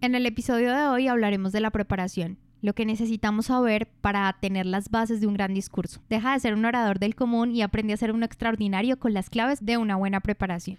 En el episodio de hoy hablaremos de la preparación, lo que necesitamos saber para tener las bases de un gran discurso. Deja de ser un orador del común y aprende a ser un extraordinario con las claves de una buena preparación.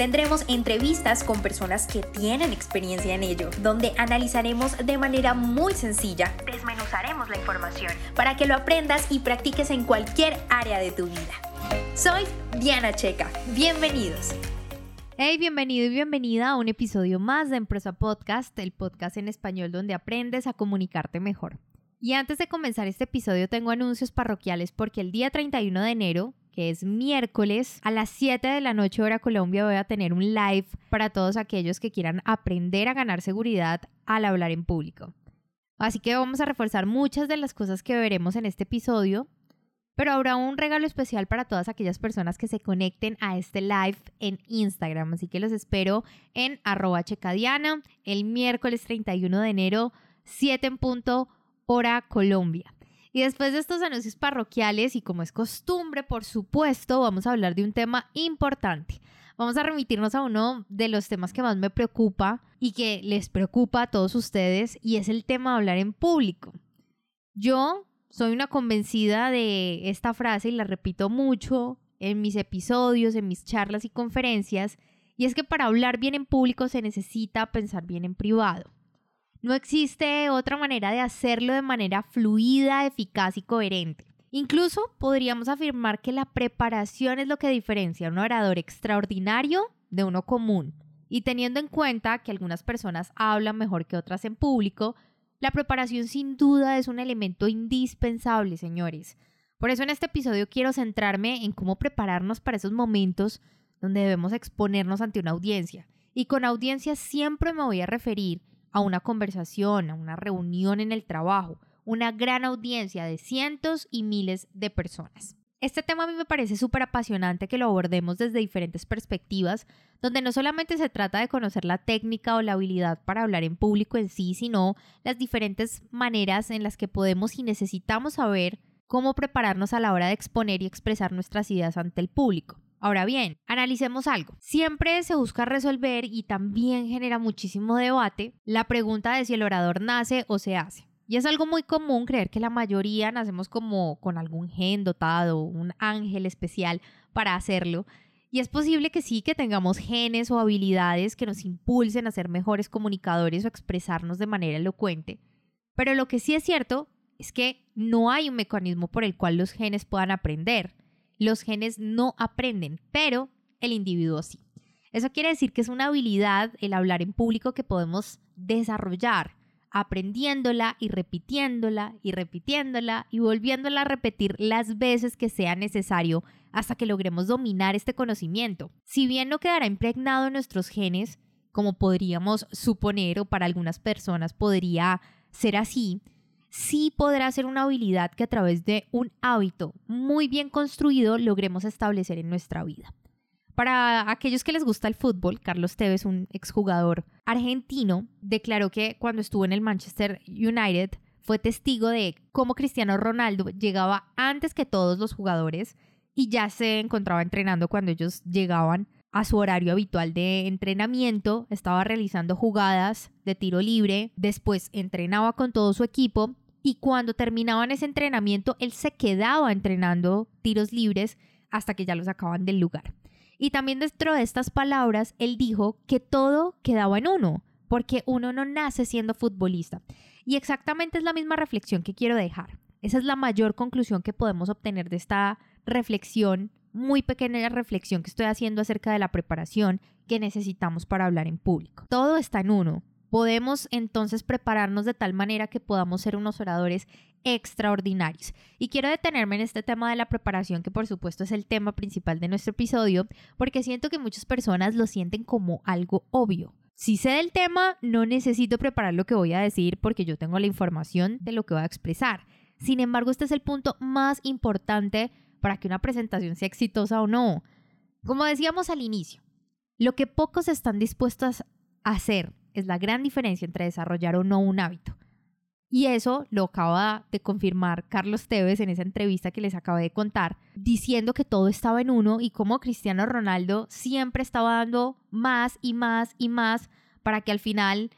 Tendremos entrevistas con personas que tienen experiencia en ello, donde analizaremos de manera muy sencilla, desmenuzaremos la información para que lo aprendas y practiques en cualquier área de tu vida. Soy Diana Checa. Bienvenidos. Hey, bienvenido y bienvenida a un episodio más de Empresa Podcast, el podcast en español donde aprendes a comunicarte mejor. Y antes de comenzar este episodio tengo anuncios parroquiales porque el día 31 de enero que es miércoles a las 7 de la noche hora Colombia voy a tener un live para todos aquellos que quieran aprender a ganar seguridad al hablar en público. Así que vamos a reforzar muchas de las cosas que veremos en este episodio, pero habrá un regalo especial para todas aquellas personas que se conecten a este live en Instagram. Así que los espero en arroba checadiana el miércoles 31 de enero, 7 en punto hora Colombia. Y después de estos anuncios parroquiales, y como es costumbre, por supuesto, vamos a hablar de un tema importante. Vamos a remitirnos a uno de los temas que más me preocupa y que les preocupa a todos ustedes, y es el tema de hablar en público. Yo soy una convencida de esta frase y la repito mucho en mis episodios, en mis charlas y conferencias, y es que para hablar bien en público se necesita pensar bien en privado. No existe otra manera de hacerlo de manera fluida, eficaz y coherente. Incluso podríamos afirmar que la preparación es lo que diferencia a un orador extraordinario de uno común. Y teniendo en cuenta que algunas personas hablan mejor que otras en público, la preparación sin duda es un elemento indispensable, señores. Por eso en este episodio quiero centrarme en cómo prepararnos para esos momentos donde debemos exponernos ante una audiencia. Y con audiencia siempre me voy a referir a una conversación, a una reunión en el trabajo, una gran audiencia de cientos y miles de personas. Este tema a mí me parece súper apasionante que lo abordemos desde diferentes perspectivas, donde no solamente se trata de conocer la técnica o la habilidad para hablar en público en sí, sino las diferentes maneras en las que podemos y necesitamos saber cómo prepararnos a la hora de exponer y expresar nuestras ideas ante el público. Ahora bien, analicemos algo. Siempre se busca resolver y también genera muchísimo debate la pregunta de si el orador nace o se hace. Y es algo muy común creer que la mayoría nacemos como con algún gen dotado, un ángel especial para hacerlo. Y es posible que sí, que tengamos genes o habilidades que nos impulsen a ser mejores comunicadores o expresarnos de manera elocuente. Pero lo que sí es cierto es que no hay un mecanismo por el cual los genes puedan aprender. Los genes no aprenden, pero el individuo sí. Eso quiere decir que es una habilidad el hablar en público que podemos desarrollar aprendiéndola y repitiéndola y repitiéndola y volviéndola a repetir las veces que sea necesario hasta que logremos dominar este conocimiento. Si bien no quedará impregnado en nuestros genes, como podríamos suponer o para algunas personas podría ser así, sí podrá ser una habilidad que a través de un hábito muy bien construido logremos establecer en nuestra vida. Para aquellos que les gusta el fútbol, Carlos Tevez, un exjugador argentino, declaró que cuando estuvo en el Manchester United fue testigo de cómo Cristiano Ronaldo llegaba antes que todos los jugadores y ya se encontraba entrenando cuando ellos llegaban a su horario habitual de entrenamiento, estaba realizando jugadas de tiro libre, después entrenaba con todo su equipo y cuando terminaban ese entrenamiento, él se quedaba entrenando tiros libres hasta que ya los sacaban del lugar. Y también dentro de estas palabras, él dijo que todo quedaba en uno, porque uno no nace siendo futbolista. Y exactamente es la misma reflexión que quiero dejar. Esa es la mayor conclusión que podemos obtener de esta reflexión, muy pequeña reflexión que estoy haciendo acerca de la preparación que necesitamos para hablar en público. Todo está en uno. Podemos entonces prepararnos de tal manera que podamos ser unos oradores extraordinarios. Y quiero detenerme en este tema de la preparación, que por supuesto es el tema principal de nuestro episodio, porque siento que muchas personas lo sienten como algo obvio. Si sé del tema, no necesito preparar lo que voy a decir porque yo tengo la información de lo que voy a expresar. Sin embargo, este es el punto más importante para que una presentación sea exitosa o no. Como decíamos al inicio, lo que pocos están dispuestos a hacer es la gran diferencia entre desarrollar o no un hábito. Y eso lo acaba de confirmar Carlos Tevez en esa entrevista que les acabé de contar, diciendo que todo estaba en uno y como Cristiano Ronaldo siempre estaba dando más y más y más para que al final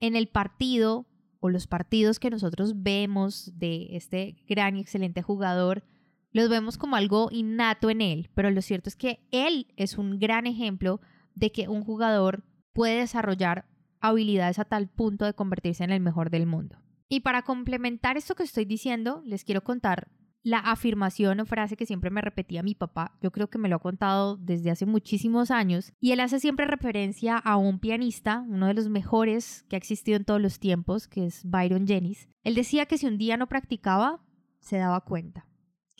en el partido o los partidos que nosotros vemos de este gran y excelente jugador, los vemos como algo innato en él, pero lo cierto es que él es un gran ejemplo de que un jugador puede desarrollar habilidades a tal punto de convertirse en el mejor del mundo. Y para complementar esto que estoy diciendo, les quiero contar la afirmación o frase que siempre me repetía mi papá. Yo creo que me lo ha contado desde hace muchísimos años. Y él hace siempre referencia a un pianista, uno de los mejores que ha existido en todos los tiempos, que es Byron Jennings. Él decía que si un día no practicaba, se daba cuenta.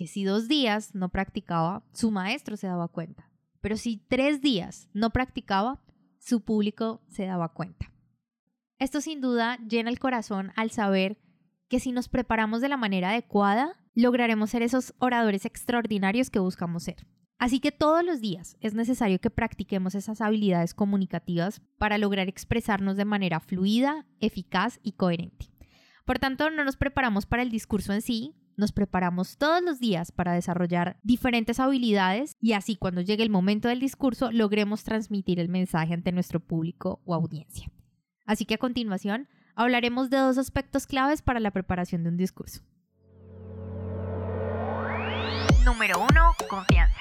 Si dos días no practicaba, su maestro se daba cuenta. Pero si tres días no practicaba, su público se daba cuenta. Esto sin duda llena el corazón al saber que si nos preparamos de la manera adecuada, lograremos ser esos oradores extraordinarios que buscamos ser. Así que todos los días es necesario que practiquemos esas habilidades comunicativas para lograr expresarnos de manera fluida, eficaz y coherente. Por tanto, no nos preparamos para el discurso en sí, nos preparamos todos los días para desarrollar diferentes habilidades y así cuando llegue el momento del discurso logremos transmitir el mensaje ante nuestro público o audiencia. Así que a continuación hablaremos de dos aspectos claves para la preparación de un discurso. Número 1. Confianza.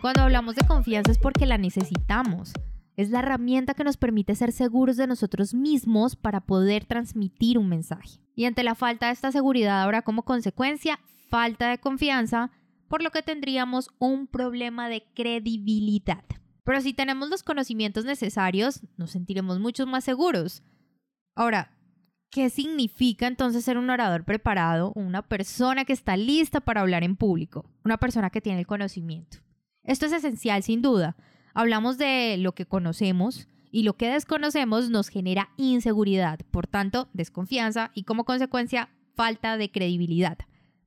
Cuando hablamos de confianza es porque la necesitamos. Es la herramienta que nos permite ser seguros de nosotros mismos para poder transmitir un mensaje. Y ante la falta de esta seguridad habrá como consecuencia falta de confianza, por lo que tendríamos un problema de credibilidad. Pero si tenemos los conocimientos necesarios, nos sentiremos mucho más seguros. Ahora, ¿qué significa entonces ser un orador preparado, una persona que está lista para hablar en público, una persona que tiene el conocimiento? Esto es esencial, sin duda. Hablamos de lo que conocemos y lo que desconocemos nos genera inseguridad, por tanto, desconfianza y como consecuencia, falta de credibilidad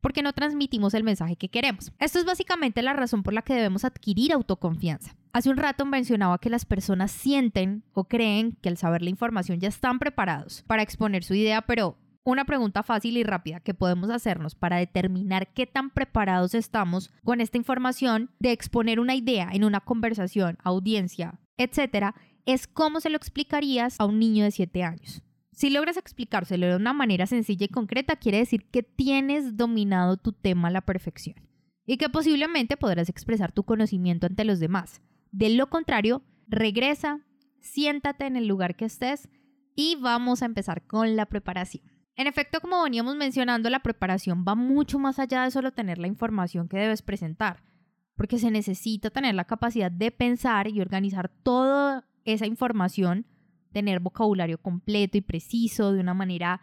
porque no transmitimos el mensaje que queremos. Esto es básicamente la razón por la que debemos adquirir autoconfianza. Hace un rato mencionaba que las personas sienten o creen que al saber la información ya están preparados para exponer su idea, pero una pregunta fácil y rápida que podemos hacernos para determinar qué tan preparados estamos con esta información de exponer una idea en una conversación, audiencia, etcétera, es cómo se lo explicarías a un niño de 7 años. Si logras explicárselo de una manera sencilla y concreta, quiere decir que tienes dominado tu tema a la perfección y que posiblemente podrás expresar tu conocimiento ante los demás. De lo contrario, regresa, siéntate en el lugar que estés y vamos a empezar con la preparación. En efecto, como veníamos mencionando, la preparación va mucho más allá de solo tener la información que debes presentar, porque se necesita tener la capacidad de pensar y organizar toda esa información tener vocabulario completo y preciso, de una manera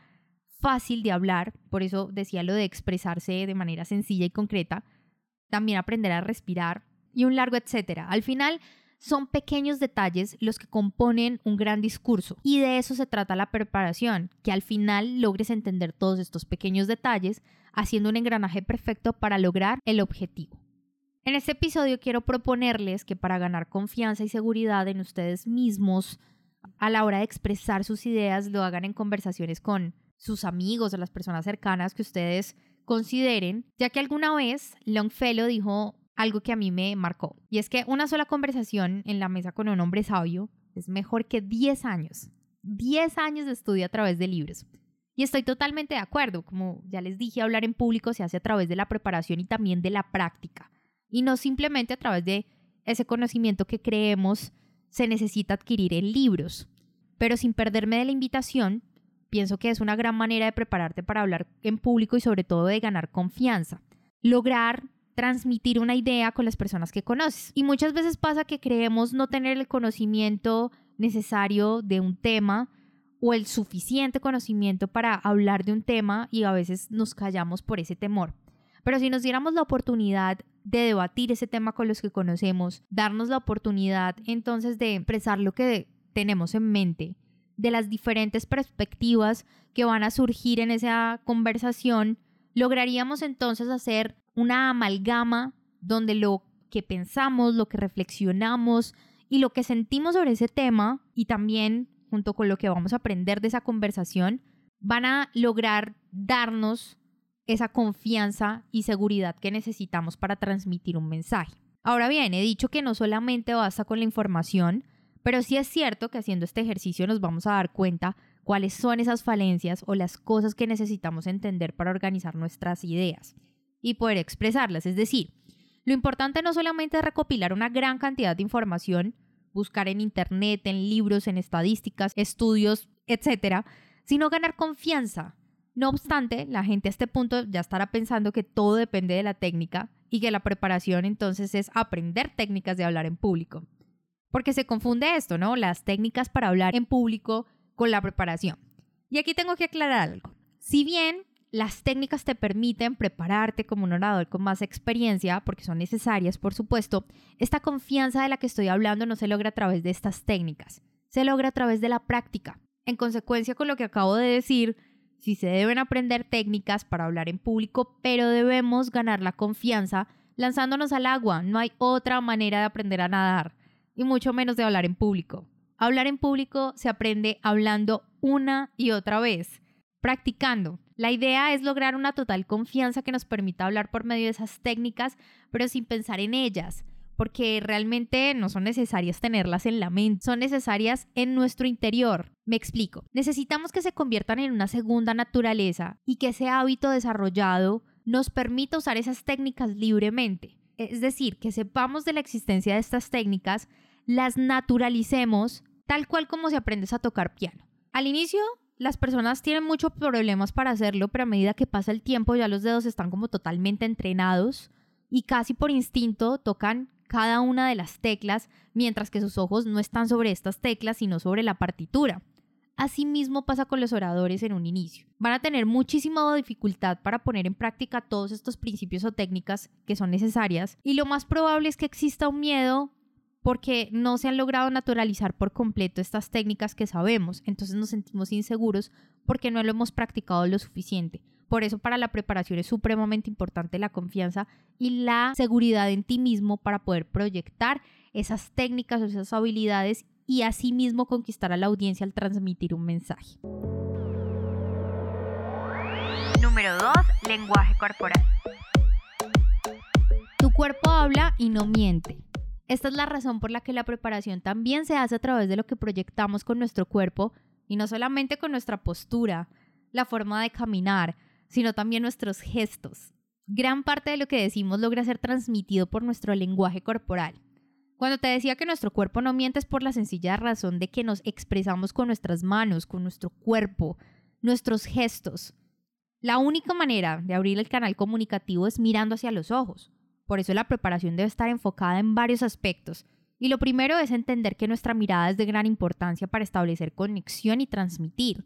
fácil de hablar, por eso decía lo de expresarse de manera sencilla y concreta, también aprender a respirar y un largo etcétera. Al final son pequeños detalles los que componen un gran discurso y de eso se trata la preparación, que al final logres entender todos estos pequeños detalles haciendo un engranaje perfecto para lograr el objetivo. En este episodio quiero proponerles que para ganar confianza y seguridad en ustedes mismos, a la hora de expresar sus ideas lo hagan en conversaciones con sus amigos o las personas cercanas que ustedes consideren, ya que alguna vez Longfellow dijo algo que a mí me marcó, y es que una sola conversación en la mesa con un hombre sabio es mejor que 10 años, 10 años de estudio a través de libros. Y estoy totalmente de acuerdo, como ya les dije, hablar en público se hace a través de la preparación y también de la práctica, y no simplemente a través de ese conocimiento que creemos se necesita adquirir en libros. Pero sin perderme de la invitación, pienso que es una gran manera de prepararte para hablar en público y sobre todo de ganar confianza. Lograr transmitir una idea con las personas que conoces. Y muchas veces pasa que creemos no tener el conocimiento necesario de un tema o el suficiente conocimiento para hablar de un tema y a veces nos callamos por ese temor. Pero si nos diéramos la oportunidad de debatir ese tema con los que conocemos, darnos la oportunidad entonces de expresar lo que tenemos en mente, de las diferentes perspectivas que van a surgir en esa conversación, lograríamos entonces hacer una amalgama donde lo que pensamos, lo que reflexionamos y lo que sentimos sobre ese tema y también junto con lo que vamos a aprender de esa conversación, van a lograr darnos esa confianza y seguridad que necesitamos para transmitir un mensaje. Ahora bien, he dicho que no solamente basta con la información, pero sí es cierto que haciendo este ejercicio nos vamos a dar cuenta cuáles son esas falencias o las cosas que necesitamos entender para organizar nuestras ideas y poder expresarlas. Es decir, lo importante no solamente es recopilar una gran cantidad de información, buscar en internet, en libros, en estadísticas, estudios, etcétera, sino ganar confianza. No obstante, la gente a este punto ya estará pensando que todo depende de la técnica y que la preparación entonces es aprender técnicas de hablar en público. Porque se confunde esto, ¿no? Las técnicas para hablar en público con la preparación. Y aquí tengo que aclarar algo. Si bien las técnicas te permiten prepararte como un orador con más experiencia, porque son necesarias, por supuesto, esta confianza de la que estoy hablando no se logra a través de estas técnicas, se logra a través de la práctica. En consecuencia con lo que acabo de decir, sí se deben aprender técnicas para hablar en público, pero debemos ganar la confianza lanzándonos al agua. No hay otra manera de aprender a nadar, y mucho menos de hablar en público. Hablar en público se aprende hablando una y otra vez, practicando. La idea es lograr una total confianza que nos permita hablar por medio de esas técnicas, pero sin pensar en ellas, porque realmente no son necesarias tenerlas en la mente, son necesarias en nuestro interior. Me explico. Necesitamos que se conviertan en una segunda naturaleza y que ese hábito desarrollado nos permita usar esas técnicas libremente. Es decir, que sepamos de la existencia de estas técnicas, las naturalicemos tal cual como se aprendes a tocar piano. Al inicio las personas tienen muchos problemas para hacerlo, pero a medida que pasa el tiempo ya los dedos están como totalmente entrenados y casi por instinto tocan cada una de las teclas, mientras que sus ojos no están sobre estas teclas, sino sobre la partitura. Asimismo pasa con los oradores en un inicio. Van a tener muchísima dificultad para poner en práctica todos estos principios o técnicas que son necesarias y lo más probable es que exista un miedo porque no se han logrado naturalizar por completo estas técnicas que sabemos, entonces nos sentimos inseguros porque no lo hemos practicado lo suficiente. Por eso para la preparación es supremamente importante la confianza y la seguridad en ti mismo para poder proyectar esas técnicas o esas habilidades y asimismo conquistar a la audiencia al transmitir un mensaje. Número 2. Lenguaje corporal. Tu cuerpo habla y no miente. Esta es la razón por la que la preparación también se hace a través de lo que proyectamos con nuestro cuerpo y no solamente con nuestra postura, la forma de caminar, sino también nuestros gestos. Gran parte de lo que decimos logra ser transmitido por nuestro lenguaje corporal. Cuando te decía que nuestro cuerpo no miente es por la sencilla razón de que nos expresamos con nuestras manos, con nuestro cuerpo, nuestros gestos. La única manera de abrir el canal comunicativo es mirando hacia los ojos. Por eso la preparación debe estar enfocada en varios aspectos. Y lo primero es entender que nuestra mirada es de gran importancia para establecer conexión y transmitir.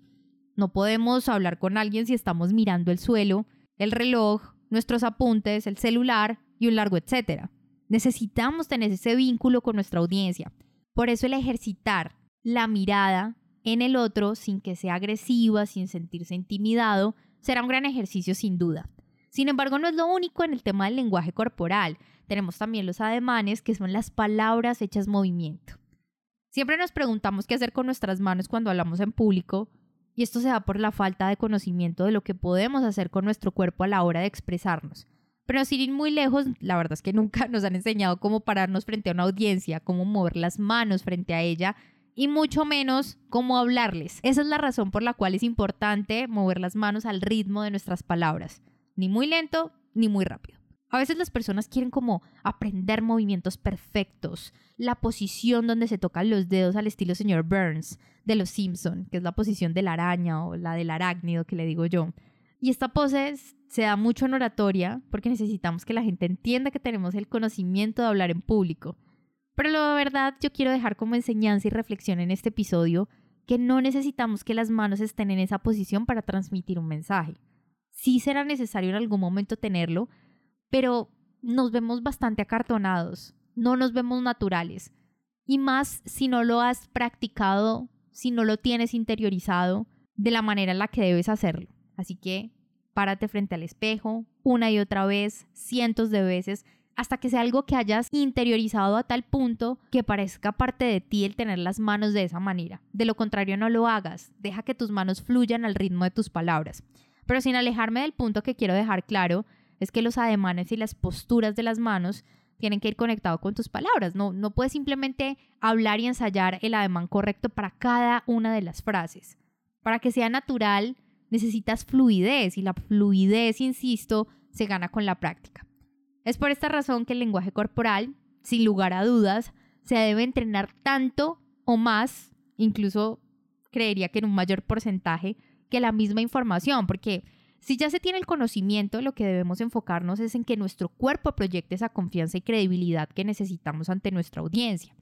No podemos hablar con alguien si estamos mirando el suelo, el reloj, nuestros apuntes, el celular y un largo etcétera. Necesitamos tener ese vínculo con nuestra audiencia. Por eso el ejercitar la mirada en el otro sin que sea agresiva, sin sentirse intimidado, será un gran ejercicio sin duda. Sin embargo, no es lo único en el tema del lenguaje corporal. Tenemos también los ademanes, que son las palabras hechas movimiento. Siempre nos preguntamos qué hacer con nuestras manos cuando hablamos en público, y esto se da por la falta de conocimiento de lo que podemos hacer con nuestro cuerpo a la hora de expresarnos. Pero sin ir muy lejos, la verdad es que nunca nos han enseñado cómo pararnos frente a una audiencia, cómo mover las manos frente a ella y mucho menos cómo hablarles. Esa es la razón por la cual es importante mover las manos al ritmo de nuestras palabras ni muy lento ni muy rápido. A veces las personas quieren como aprender movimientos perfectos, la posición donde se tocan los dedos al estilo señor Burns de los Simpson, que es la posición de la araña o la del arácnido que le digo yo. Y esta pose se da mucho en oratoria porque necesitamos que la gente entienda que tenemos el conocimiento de hablar en público. Pero la verdad yo quiero dejar como enseñanza y reflexión en este episodio que no necesitamos que las manos estén en esa posición para transmitir un mensaje sí será necesario en algún momento tenerlo, pero nos vemos bastante acartonados, no nos vemos naturales. Y más si no lo has practicado si no lo tienes interiorizado de la manera en la que debes hacerlo. Así que párate frente al espejo una y otra vez, cientos de veces, hasta que sea algo que hayas interiorizado a tal punto que parezca parte de ti el tener las manos de esa manera. De lo contrario, no lo hagas. Deja que tus manos fluyan al ritmo de tus palabras. Pero sin alejarme del punto que quiero dejar claro, es que los ademanes y las posturas de las manos tienen que ir conectados con tus palabras. No, no puedes simplemente hablar y ensayar el ademán correcto para cada una de las frases. Para que sea natural, necesitas fluidez y la fluidez, insisto, se gana con la práctica. Es por esta razón que el lenguaje corporal, sin lugar a dudas, se debe entrenar tanto o más, incluso creería que en un mayor porcentaje, que la misma información, porque si ya se tiene el conocimiento, lo que debemos enfocarnos es en que nuestro cuerpo proyecte esa confianza y credibilidad que necesitamos ante nuestra audiencia.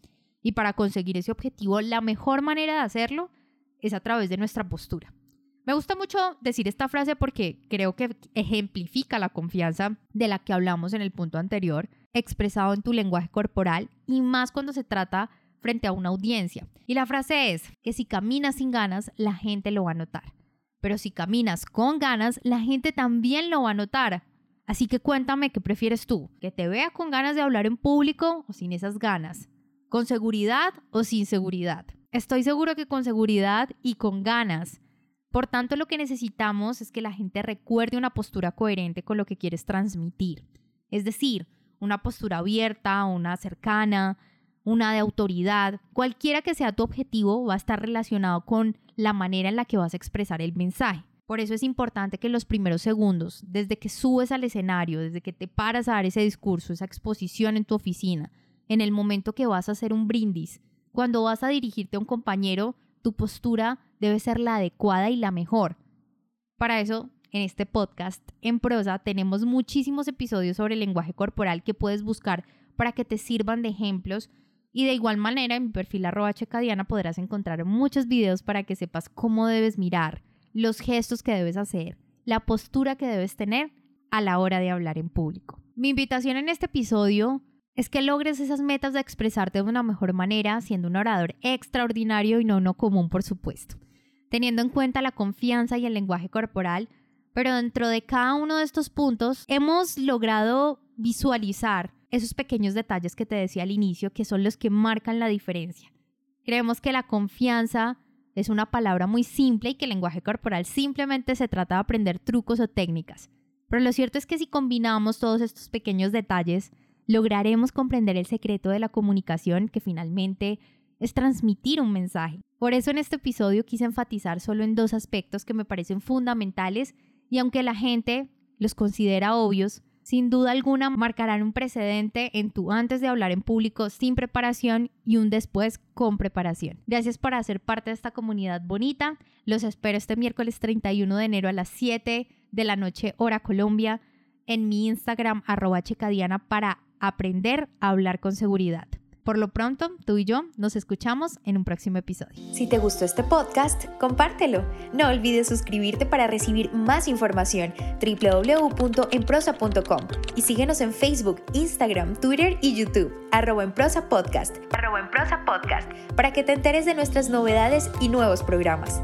Y para conseguir ese objetivo, la mejor manera de hacerlo es a través de nuestra postura. Me gusta mucho decir esta frase porque creo que ejemplifica la confianza de la que hablamos en el punto anterior, expresado en tu lenguaje corporal y más cuando se trata frente a una audiencia. Y la frase es que si caminas sin ganas, la gente lo va a notar. Pero si caminas con ganas, la gente también lo va a notar. Así que cuéntame qué prefieres tú, que te vea con ganas de hablar en público o sin esas ganas, con seguridad o sin seguridad. Estoy seguro que con seguridad y con ganas por tanto, lo que necesitamos es que la gente recuerde una postura coherente con lo que quieres transmitir. Es decir, una postura abierta, una cercana, una de autoridad, cualquiera que sea tu objetivo va a estar relacionado con la manera en la que vas a expresar el mensaje. Por eso es importante que los primeros segundos, desde que subes al escenario, desde que te paras a dar ese discurso, esa exposición en tu oficina, en el momento que vas a hacer un brindis, cuando vas a dirigirte a un compañero, tu postura debe ser la adecuada y la mejor. Para eso, en este podcast, en prosa, tenemos muchísimos episodios sobre el lenguaje corporal que puedes buscar para que te sirvan de ejemplos. Y de igual manera, en mi perfil arroba checadiana podrás encontrar muchos videos para que sepas cómo debes mirar, los gestos que debes hacer, la postura que debes tener a la hora de hablar en público. Mi invitación en este episodio es que logres esas metas de expresarte de una mejor manera, siendo un orador extraordinario y no uno común, por supuesto, teniendo en cuenta la confianza y el lenguaje corporal, pero dentro de cada uno de estos puntos hemos logrado visualizar esos pequeños detalles que te decía al inicio, que son los que marcan la diferencia. Creemos que la confianza es una palabra muy simple y que el lenguaje corporal simplemente se trata de aprender trucos o técnicas. Pero lo cierto es que si combinamos todos estos pequeños detalles, lograremos comprender el secreto de la comunicación que finalmente es transmitir un mensaje. Por eso en este episodio quise enfatizar solo en dos aspectos que me parecen fundamentales y aunque la gente los considera obvios, sin duda alguna marcarán un precedente en tu antes de hablar en público sin preparación y un después con preparación. Gracias por hacer parte de esta comunidad bonita. Los espero este miércoles 31 de enero a las 7 de la noche hora Colombia en mi Instagram arroba checadiana para aprender a hablar con seguridad. Por lo pronto, tú y yo nos escuchamos en un próximo episodio. Si te gustó este podcast, compártelo. No olvides suscribirte para recibir más información www.enprosa.com y síguenos en Facebook, Instagram, Twitter y YouTube, arroba en prosa podcast, arroba en prosa podcast, para que te enteres de nuestras novedades y nuevos programas.